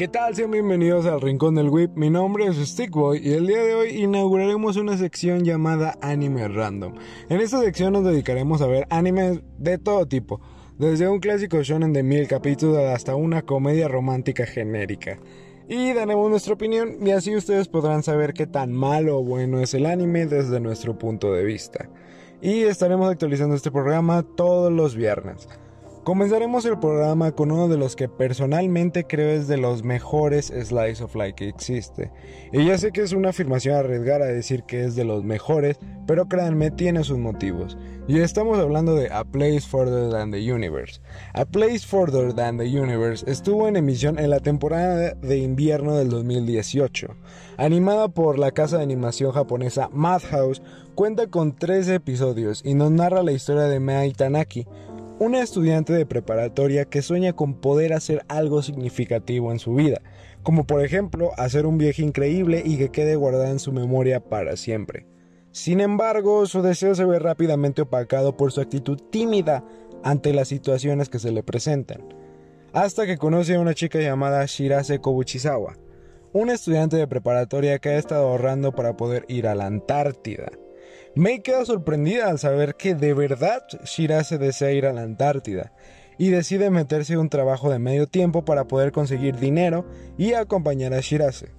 ¿Qué tal? Sean bienvenidos al Rincón del Whip. Mi nombre es Stickboy y el día de hoy inauguraremos una sección llamada Anime Random. En esta sección nos dedicaremos a ver animes de todo tipo, desde un clásico shonen de mil capítulos hasta una comedia romántica genérica. Y daremos nuestra opinión y así ustedes podrán saber qué tan malo o bueno es el anime desde nuestro punto de vista. Y estaremos actualizando este programa todos los viernes. Comenzaremos el programa con uno de los que personalmente creo es de los mejores slice of life que existe. Y ya sé que es una afirmación arriesgada decir que es de los mejores, pero créanme, tiene sus motivos. Y estamos hablando de A Place Further Than the Universe. A Place Further Than the Universe estuvo en emisión en la temporada de invierno del 2018. Animada por la casa de animación japonesa Madhouse, cuenta con 13 episodios y nos narra la historia de Mei Tanaki, una estudiante de preparatoria que sueña con poder hacer algo significativo en su vida, como por ejemplo hacer un viaje increíble y que quede guardada en su memoria para siempre. Sin embargo, su deseo se ve rápidamente opacado por su actitud tímida ante las situaciones que se le presentan, hasta que conoce a una chica llamada Shirase Kobuchizawa, una estudiante de preparatoria que ha estado ahorrando para poder ir a la Antártida. Mei queda sorprendida al saber que de verdad Shirase desea ir a la Antártida y decide meterse en un trabajo de medio tiempo para poder conseguir dinero y acompañar a Shirase.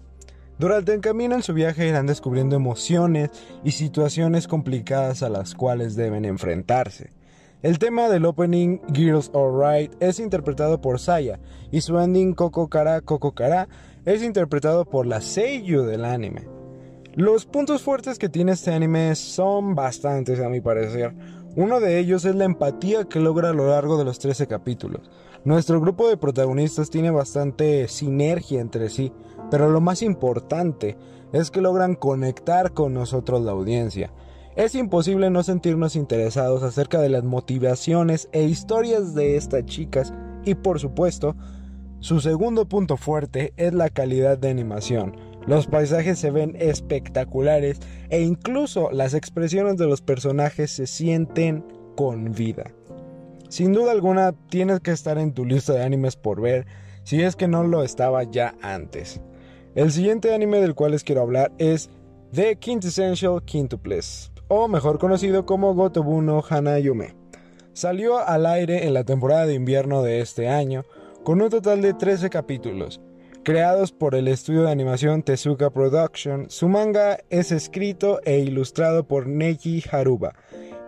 Durante el camino en su viaje irán descubriendo emociones y situaciones complicadas a las cuales deben enfrentarse. El tema del opening Girls Alright es interpretado por Saya y su ending Coco Kara Coco Kara es interpretado por la Seiyu del anime. Los puntos fuertes que tiene este anime son bastantes a mi parecer. Uno de ellos es la empatía que logra a lo largo de los 13 capítulos. Nuestro grupo de protagonistas tiene bastante sinergia entre sí, pero lo más importante es que logran conectar con nosotros la audiencia. Es imposible no sentirnos interesados acerca de las motivaciones e historias de estas chicas y por supuesto, su segundo punto fuerte es la calidad de animación. Los paisajes se ven espectaculares e incluso las expresiones de los personajes se sienten con vida. Sin duda alguna tienes que estar en tu lista de animes por ver si es que no lo estaba ya antes. El siguiente anime del cual les quiero hablar es The Quintessential Quintuples, o mejor conocido como Gotobuno Hanayume. Salió al aire en la temporada de invierno de este año, con un total de 13 capítulos, Creados por el estudio de animación Tezuka Production, su manga es escrito e ilustrado por Neji Haruba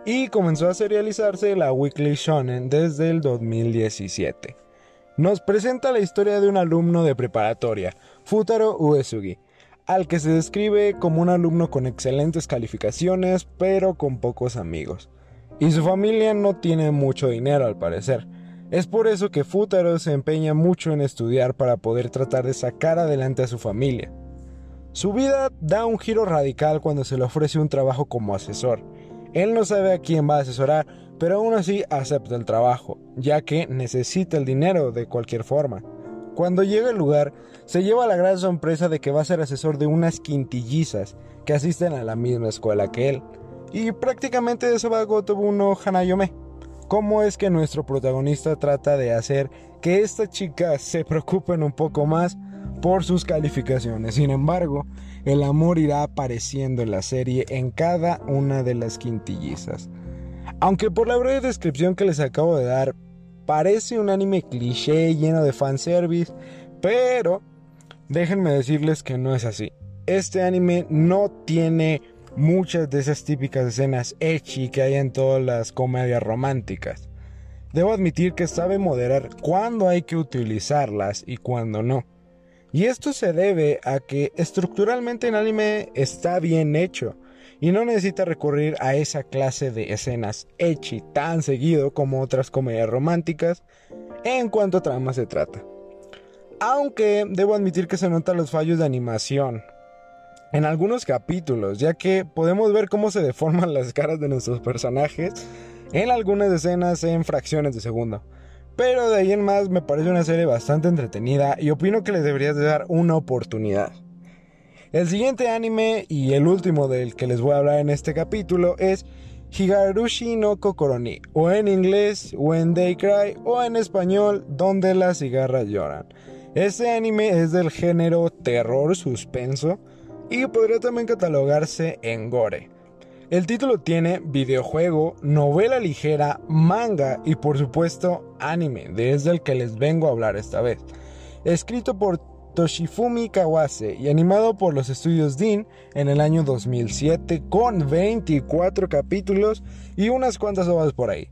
y comenzó a serializarse la Weekly Shonen desde el 2017. Nos presenta la historia de un alumno de preparatoria, Futaro Uesugi, al que se describe como un alumno con excelentes calificaciones pero con pocos amigos. Y su familia no tiene mucho dinero al parecer, es por eso que Futaro se empeña mucho en estudiar para poder tratar de sacar adelante a su familia. Su vida da un giro radical cuando se le ofrece un trabajo como asesor. Él no sabe a quién va a asesorar, pero aún así acepta el trabajo, ya que necesita el dinero de cualquier forma. Cuando llega al lugar, se lleva la gran sorpresa de que va a ser asesor de unas quintillizas que asisten a la misma escuela que él. Y prácticamente eso va Gotobuno Hanayome cómo es que nuestro protagonista trata de hacer que esta chica se preocupen un poco más por sus calificaciones. Sin embargo, el amor irá apareciendo en la serie en cada una de las quintillizas. Aunque por la breve descripción que les acabo de dar, parece un anime cliché lleno de fanservice, pero déjenme decirles que no es así. Este anime no tiene muchas de esas típicas escenas ecchi que hay en todas las comedias románticas. Debo admitir que sabe moderar cuándo hay que utilizarlas y cuándo no. Y esto se debe a que estructuralmente el anime está bien hecho y no necesita recurrir a esa clase de escenas ecchi tan seguido como otras comedias románticas en cuanto a trama se trata. Aunque debo admitir que se notan los fallos de animación, en algunos capítulos, ya que podemos ver cómo se deforman las caras de nuestros personajes en algunas escenas en fracciones de segundo. Pero de ahí en más me parece una serie bastante entretenida y opino que le deberías dar una oportunidad. El siguiente anime y el último del que les voy a hablar en este capítulo es Higarushi no Kokoroni, o en inglés When They Cry, o en español Donde las cigarras lloran. Este anime es del género terror suspenso y podría también catalogarse en gore. El título tiene videojuego, novela ligera, manga y por supuesto anime, desde el que les vengo a hablar esta vez. Escrito por Toshifumi Kawase y animado por los estudios Dean en el año 2007 con 24 capítulos y unas cuantas obras por ahí.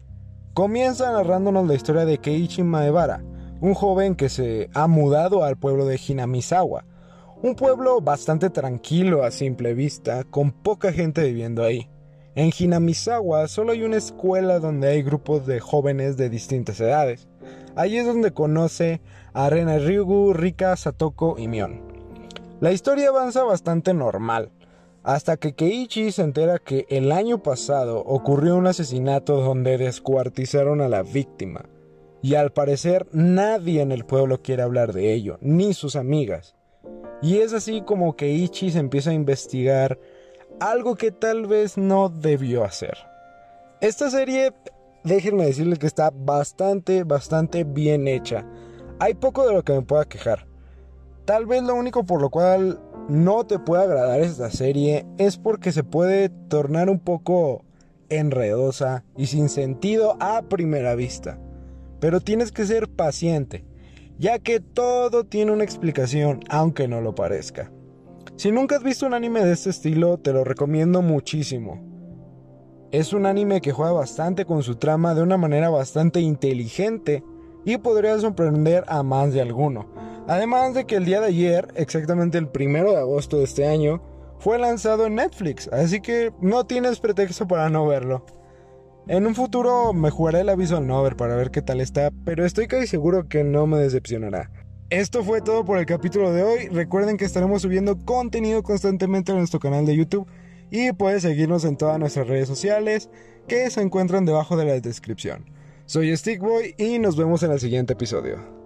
Comienza narrándonos la historia de Keiichi Maebara, un joven que se ha mudado al pueblo de Hinamizawa, un pueblo bastante tranquilo a simple vista, con poca gente viviendo ahí. En Hinamizawa solo hay una escuela donde hay grupos de jóvenes de distintas edades. Allí es donde conoce a Rena Ryugu, Rika, Satoko y Mion. La historia avanza bastante normal, hasta que Keiichi se entera que el año pasado ocurrió un asesinato donde descuartizaron a la víctima. Y al parecer nadie en el pueblo quiere hablar de ello, ni sus amigas. Y es así como que Ichi se empieza a investigar algo que tal vez no debió hacer. Esta serie, déjenme decirles que está bastante, bastante bien hecha. Hay poco de lo que me pueda quejar. Tal vez lo único por lo cual no te puede agradar esta serie es porque se puede tornar un poco enredosa y sin sentido a primera vista. Pero tienes que ser paciente, ya que todo tiene una explicación, aunque no lo parezca. Si nunca has visto un anime de este estilo, te lo recomiendo muchísimo. Es un anime que juega bastante con su trama de una manera bastante inteligente y podría sorprender a más de alguno. Además de que el día de ayer, exactamente el primero de agosto de este año, fue lanzado en Netflix, así que no tienes pretexto para no verlo. En un futuro me jugaré el Visual Novel para ver qué tal está, pero estoy casi seguro que no me decepcionará. Esto fue todo por el capítulo de hoy. Recuerden que estaremos subiendo contenido constantemente en nuestro canal de YouTube y puedes seguirnos en todas nuestras redes sociales que se encuentran debajo de la descripción. Soy Stickboy y nos vemos en el siguiente episodio.